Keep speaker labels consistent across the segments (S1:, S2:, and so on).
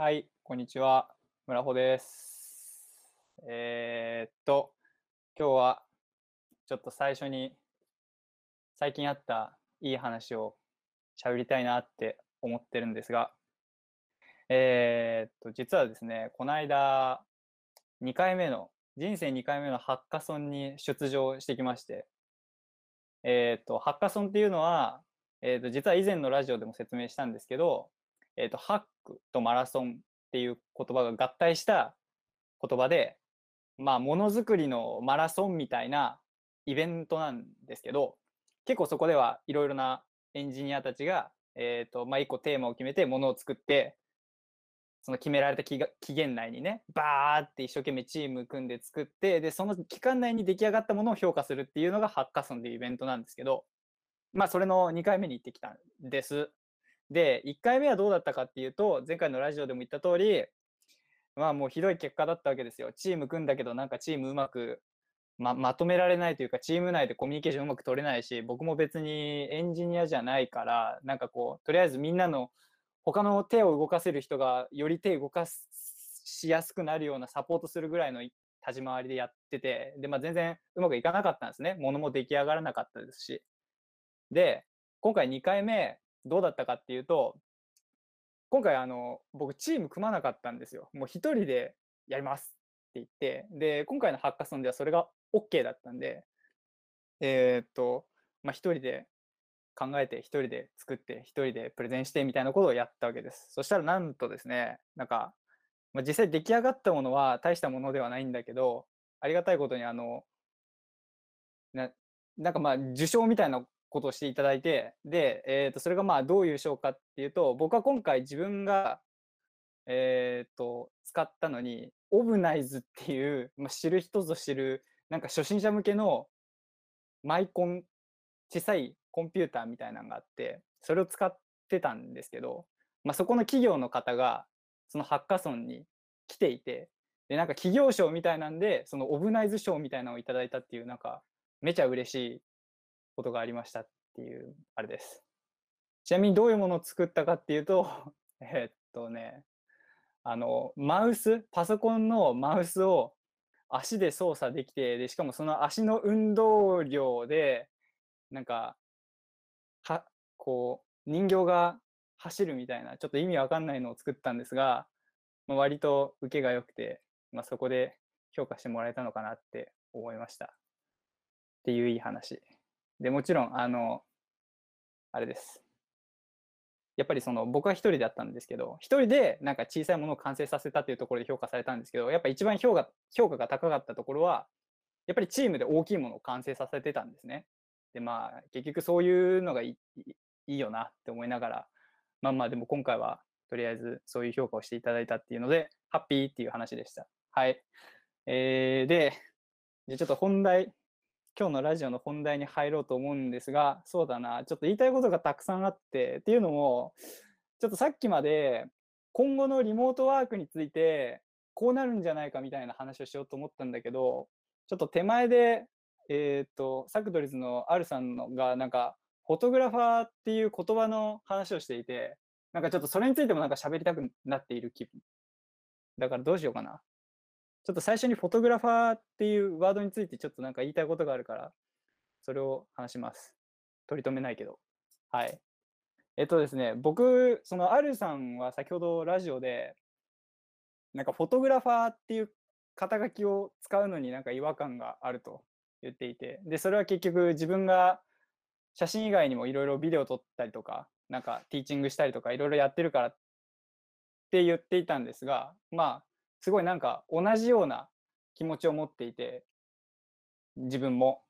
S1: はい、こんにちは。村穂です。えーっと、今日はちょっと最初に最近あったいい話を喋りたいなって思ってるんですが、えーっと、実はですね、この間、2回目の、人生2回目のハッカソンに出場してきまして、えーっと、ハッカソンっていうのは、えーっと、実は以前のラジオでも説明したんですけど、えーっと、ハックとマラソンっていう言葉が合体した言葉で、まあ、ものづくりのマラソンみたいなイベントなんですけど、結構そこではいろいろなエンジニアたちが、えーとまあ、一個テーマを決めてものを作って、その決められた期限内にね、バーって一生懸命チーム組んで作って、で、その期間内に出来上がったものを評価するっていうのがハッカソンっていうイベントなんですけど、まあ、それの2回目に行ってきたんです。で、1回目はどうだったかっていうと、前回のラジオでも言った通り、まあもうひどい結果だったわけですよ。チーム組んだけど、なんかチームうまくままとめられないというか、チーム内でコミュニケーションうまく取れないし、僕も別にエンジニアじゃないから、なんかこう、とりあえずみんなの他の手を動かせる人がより手動かしやすくなるようなサポートするぐらいの立ち回りでやってて、で、まあ全然うまくいかなかったんですね。ものも出来上がらなかったですし。で、今回2回目、どうだったかっていうと、今回あの、僕チーム組まなかったんですよ。もう一人でやりますって言って、で、今回のハッカソンではそれが OK だったんで、えーっと、まあ一人で考えて、一人で作って、一人でプレゼンしてみたいなことをやったわけです。そしたらなんとですね、なんか、まあ、実際出来上がったものは大したものではないんだけど、ありがたいことにあの、ななんかまあ受賞みたいなことをしていただいて、で、えー、とそれがまあどういう賞かっていうと、僕は今回自分が、えー、と使ったのに、オブナイズっていう、まあ、知る人ぞ知る、なんか初心者向けのマイコン、小さいコンピューターみたいなのがあって、それを使ってたんですけど、まあ、そこの企業の方が、そのハッカソンに来ていて、で、なんか企業賞みたいなんで、そのオブナイズ賞みたいなのをいただいたっていう、なんか、めちゃ嬉しいことがありましたっていう、あれです。ちなみにどういうものを作ったかっていうと、えっとね、あの、マウス、パソコンのマウスを足で操作できて、で、しかもその足の運動量で、なんか、は、こう、人形が走るみたいな、ちょっと意味わかんないのを作ったんですが、まあ、割と受けが良くて、まあ、そこで評価してもらえたのかなって思いました。っていういい話。で、もちろん、あの、あれです。やっぱりその僕は一人だったんですけど、一人でなんか小さいものを完成させたっていうところで評価されたんですけど、やっぱ一番評価評価が高かったところは、やっぱりチームで大きいものを完成させてたんですね。で、まあ、結局そういうのがいいよなって思いながら、まあまあ、でも今回はとりあえずそういう評価をしていただいたっていうので、ハッピーっていう話でした。はい。えー、で、じゃちょっと本題、今日のラジオの本題に入ろうと思うんですが、そうだな、ちょっと言いたいことがたくさんあって、っていうのも、ちょっとさっきまで今後のリモートワークについて、こうなるんじゃないかみたいな話をしようと思ったんだけど、ちょっと手前で、えっ、と、サクドリズのアルさんのが、なんか、フォトグラファーっていう言葉の話をしていて、なんかちょっとそれについてもなんか喋りたくなっている気分。だからどうしようかな。ちょっと最初にフォトグラファーっていうワードについてちょっとなんか言いたいことがあるから、それを話します。取り留めないけど。はい。えっとですね、僕、そのアルさんは先ほどラジオで、なんかフォトグラファーっていう肩書きを使うのになんか違和感があると言っていて、で、それは結局自分が写真以外にもいろいろビデオ撮ったりとか、なんかティーチングしたりとかいろいろやってるからって言っていたんですが、まあ、すごいなんか同じような気持ちを持っていて、自分も。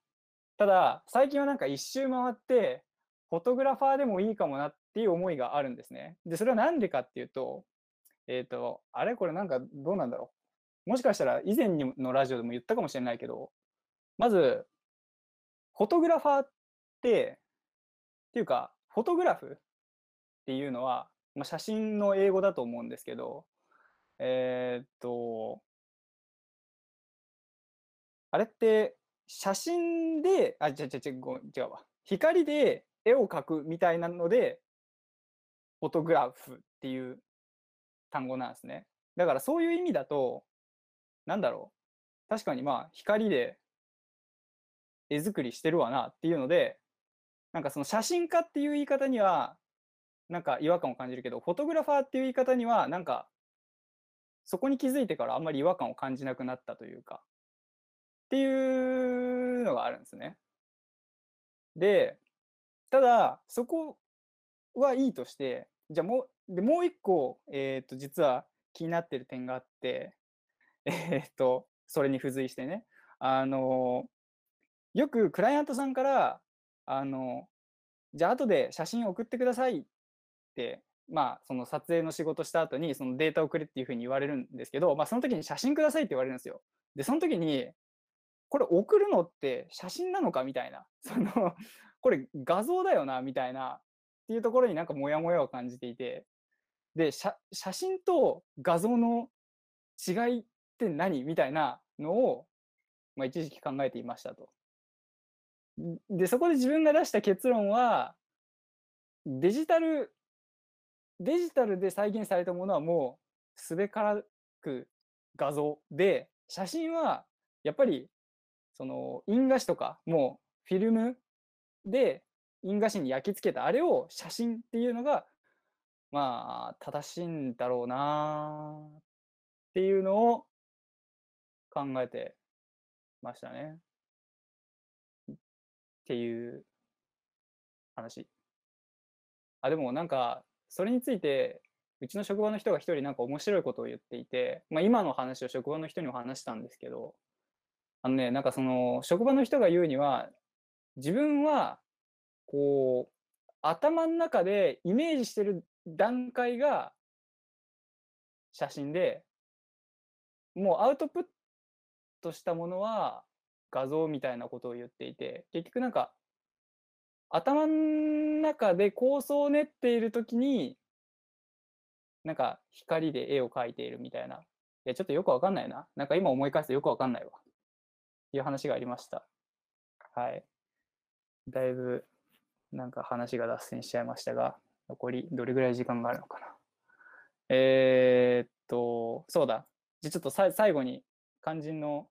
S1: ただ、最近はなんか一周回って、フォトグラファーでもいいかもなっていう思いがあるんですね。で、それはなんでかっていうと、えっ、と、あれこれなんかどうなんだろう。もしかしたら以前のラジオでも言ったかもしれないけど、まず、フォトグラファーって、っていうか、フォトグラフっていうのは、まあ、写真の英語だと思うんですけど、えーっと、あれって写真で、あ、違う違う違う違うわ。光で絵を描くみたいなので、フォトグラフっていう単語なんですね。だからそういう意味だと、なんだろう。確かにまあ光で。絵作りしてるわなっていうので、なんかその写真家っていう言い方には、なんか違和感を感じるけど、フォトグラファーっていう言い方には、なんか、そこに気づいてからあんまり違和感を感じなくなったというか、っていうのがあるんですね。で、ただ、そこはいいとして、じゃあもう、でもう一個、えっ、と、実は気になってる点があって、えっ、と、それに付随してね、あの、よくクライアントさんから、あの、じゃあ後で写真送ってくださいって、まあ、その撮影の仕事した後に、そのデータをくれっていうふうに言われるんですけど、まあ、その時に写真くださいって言われるんですよ。で、その時に、これ送るのって写真なのかみたいな、その、これ画像だよなみたいな、っていうところになんかモヤモヤを感じていて、で、写写真と画像の違いって何みたいなのを、まあ、一時期考えていましたと。で、そこで自分が出した結論は、デジタル、デジタルで再現されたものはもうすべからく画像で、写真はやっぱりその印画紙とかもうフィルムで印画紙に焼き付けたあれを写真っていうのがまあ正しいんだろうなっていうのを考えてましたね。っていう話。あ、でもなんか、それについて、うちの職場の人が一人なんか面白いことを言っていて、まあ今の話を職場の人にも話したんですけど、あのね、なんかその職場の人が言うには、自分は、こう、頭の中でイメージしてる段階が写真で、もうアウトプットしたものは画像みたいなことを言っていて、結局なんか、頭の中で構想を練っているときに、なんか光で絵を描いているみたいな。いや、ちょっとよくわかんないな。なんか今思い返すとよくわかんないわ。いう話がありました。はい。だいぶ、なんか話が脱線しちゃいましたが、残りどれぐらい時間があるのかな。えー、っと、そうだ。じゃちょっと最後に肝心の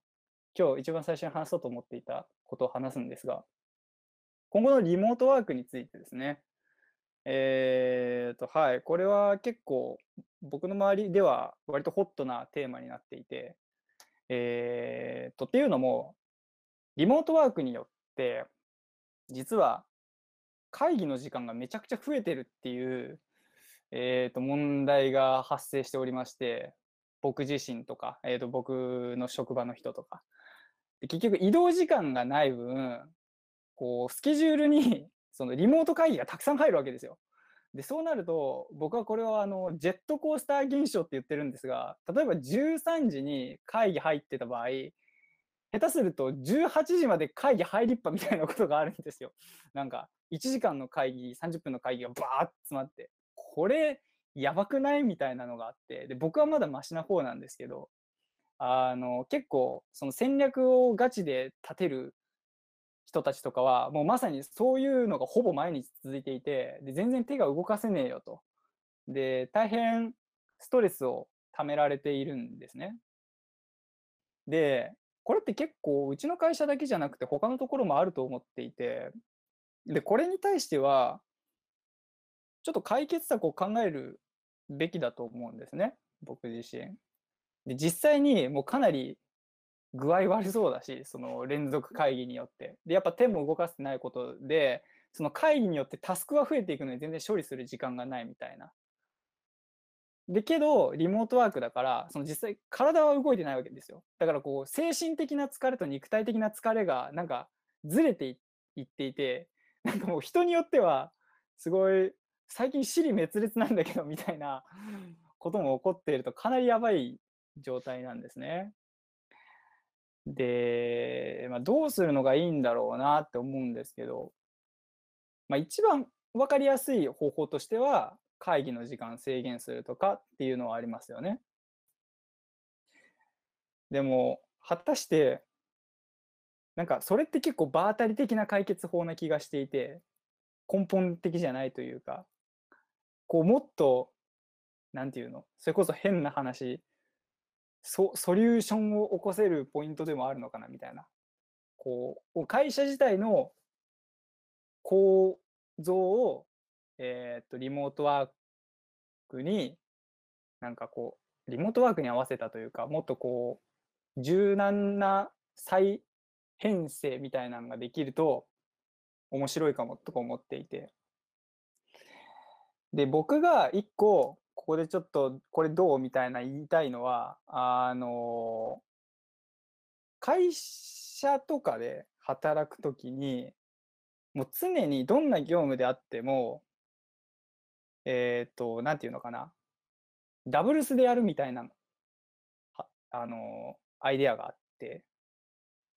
S1: 今日一番最初に話そうと思っていたことを話すんですが、今後のリモートワークについてですね。えー、と、はい。これは結構僕の周りでは割とホットなテーマになっていて、えー、と、っていうのも、リモートワークによって、実は会議の時間がめちゃくちゃ増えてるっていう、えー、と問題が発生しておりまして、僕自身とか、えー、と僕の職場の人とか。結局移動時間がない分、こう、スケジュールに、そのリモート会議がたくさん入るわけですよ。で、そうなると、僕はこれはあの、ジェットコースター現象って言ってるんですが、例えば13時に会議入ってた場合、下手すると18時まで会議入りっぱみたいなことがあるんですよ。なんか、1時間の会議、30分の会議がバーッと詰まって、これ、やばくないみたいなのがあって、で、僕はまだマシな方なんですけど、あの、結構、その戦略をガチで立てる人たちとかは、もうまさにそういうのがほぼ毎日続いていて、で、全然手が動かせねえよと。で、大変ストレスを溜められているんですね。で、これって結構うちの会社だけじゃなくて他のところもあると思っていて、で、これに対しては、ちょっと解決策を考えるべきだと思うんですね、僕自身。で、実際にもうかなり具合悪そうだし、その連続会議によって。で、やっぱ手も動かせてないことで、その会議によってタスクは増えていくのに全然処理する時間がないみたいな。で、けど、リモートワークだから、その実際体は動いてないわけですよ。だからこう、精神的な疲れと肉体的な疲れがなんかずれていっていて、なんかもう人によっては、すごい、最近尻滅裂なんだけどみたいなことも起こっているとかなりやばい状態なんですね。で、まあ、どうするのがいいんだろうなって思うんですけど、まあ、一番分かりやすい方法としては、会議の時間制限するとかっていうのはありますよね。でも、果たして、なんかそれって結構場当たり的な解決法な気がしていて、根本的じゃないというか、こうもっとなんていうのそれこそ変な話ソソリューションを起こせるポイントでもあるのかなみたいな。こう会社自体の構造を、えー、っとリモートワークになんかこうリモートワークに合わせたというかもっとこう柔軟な再編成みたいなのができると面白いかもとか思っていて。で僕が一個ここでちょっとこれどうみたいな言いたいのはあの会社とかで働くときにもう常にどんな業務であってもえっ、ー、となんていうのかな。ダブルスでやるみたいなあのアイデアがあって。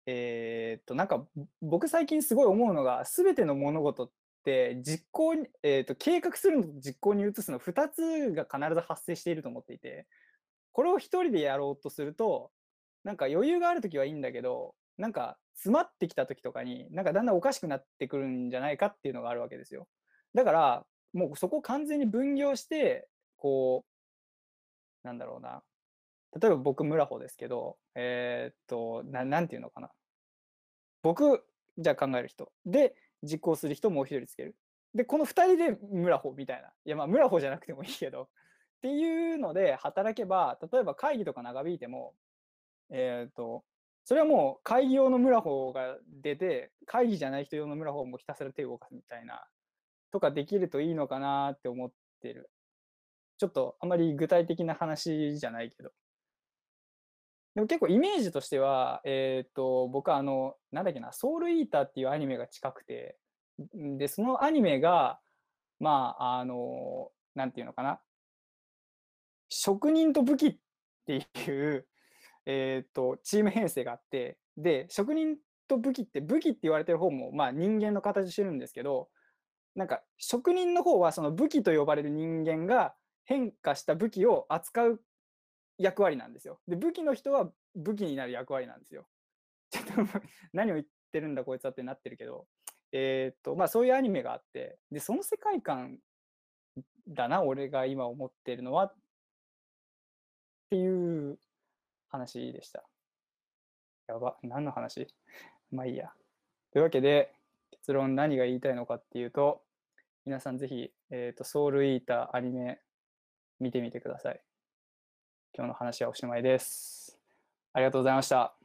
S1: えっ、となんか僕最近すごい思うのが全ての物事って実行に、えーと、計画するのと実行に移すの2つが必ず発生していると思っていてこれを1人でやろうとするとなんか余裕がある時はいいんだけどなんか詰まってきた時とかになんかだんだんおかしくなってくるんじゃないかっていうのがあるわけですよ。だからもうそこを完全に分業してこうなんだろうな。例えば僕村穂ですけどえー、っとななんていうのかな。僕じゃあ考える人。で実行する人もう一人つける。で、この2人で村穂みたいな。いや、まあ村穂じゃなくてもいいけど。っていうので働けば、例えば会議とか長引いても、えっ、ー、と、それはもう会議用の村穂が出て、会議じゃない人用の村穂もひたすら手を動かすみたいな、とかできるといいのかなって思ってる。ちょっとあまり具体的な話じゃないけど。でも結構イメージとしては、えっ、ー、と、僕はあの、なんだっけな、ソウルイーターっていうアニメが近くて、で、そのアニメが、まあ、あの、なんていうのかな、職人と武器っていう、えっ、ー、と、チーム編成があって、で、職人と武器って、武器って言われてる方も、まあ人間の形してるんですけど、なんか職人の方はその武器と呼ばれる人間が変化した武器を扱う役割なんですよ。で、武器の人は武器になる役割なんですよ。ちょっと何を言ってるんだこいつはってなってるけど、えー、っと、まあそういうアニメがあって、で、その世界観だな、俺が今思ってるのはっていう話でした。やば、何の話？まあいいや。というわけで、結論何が言いたいのかっていうと、皆さんぜひ、えっ、と、ソウルイーターアニメ見てみてください。今日の話はおしまいです。ありがとうございました。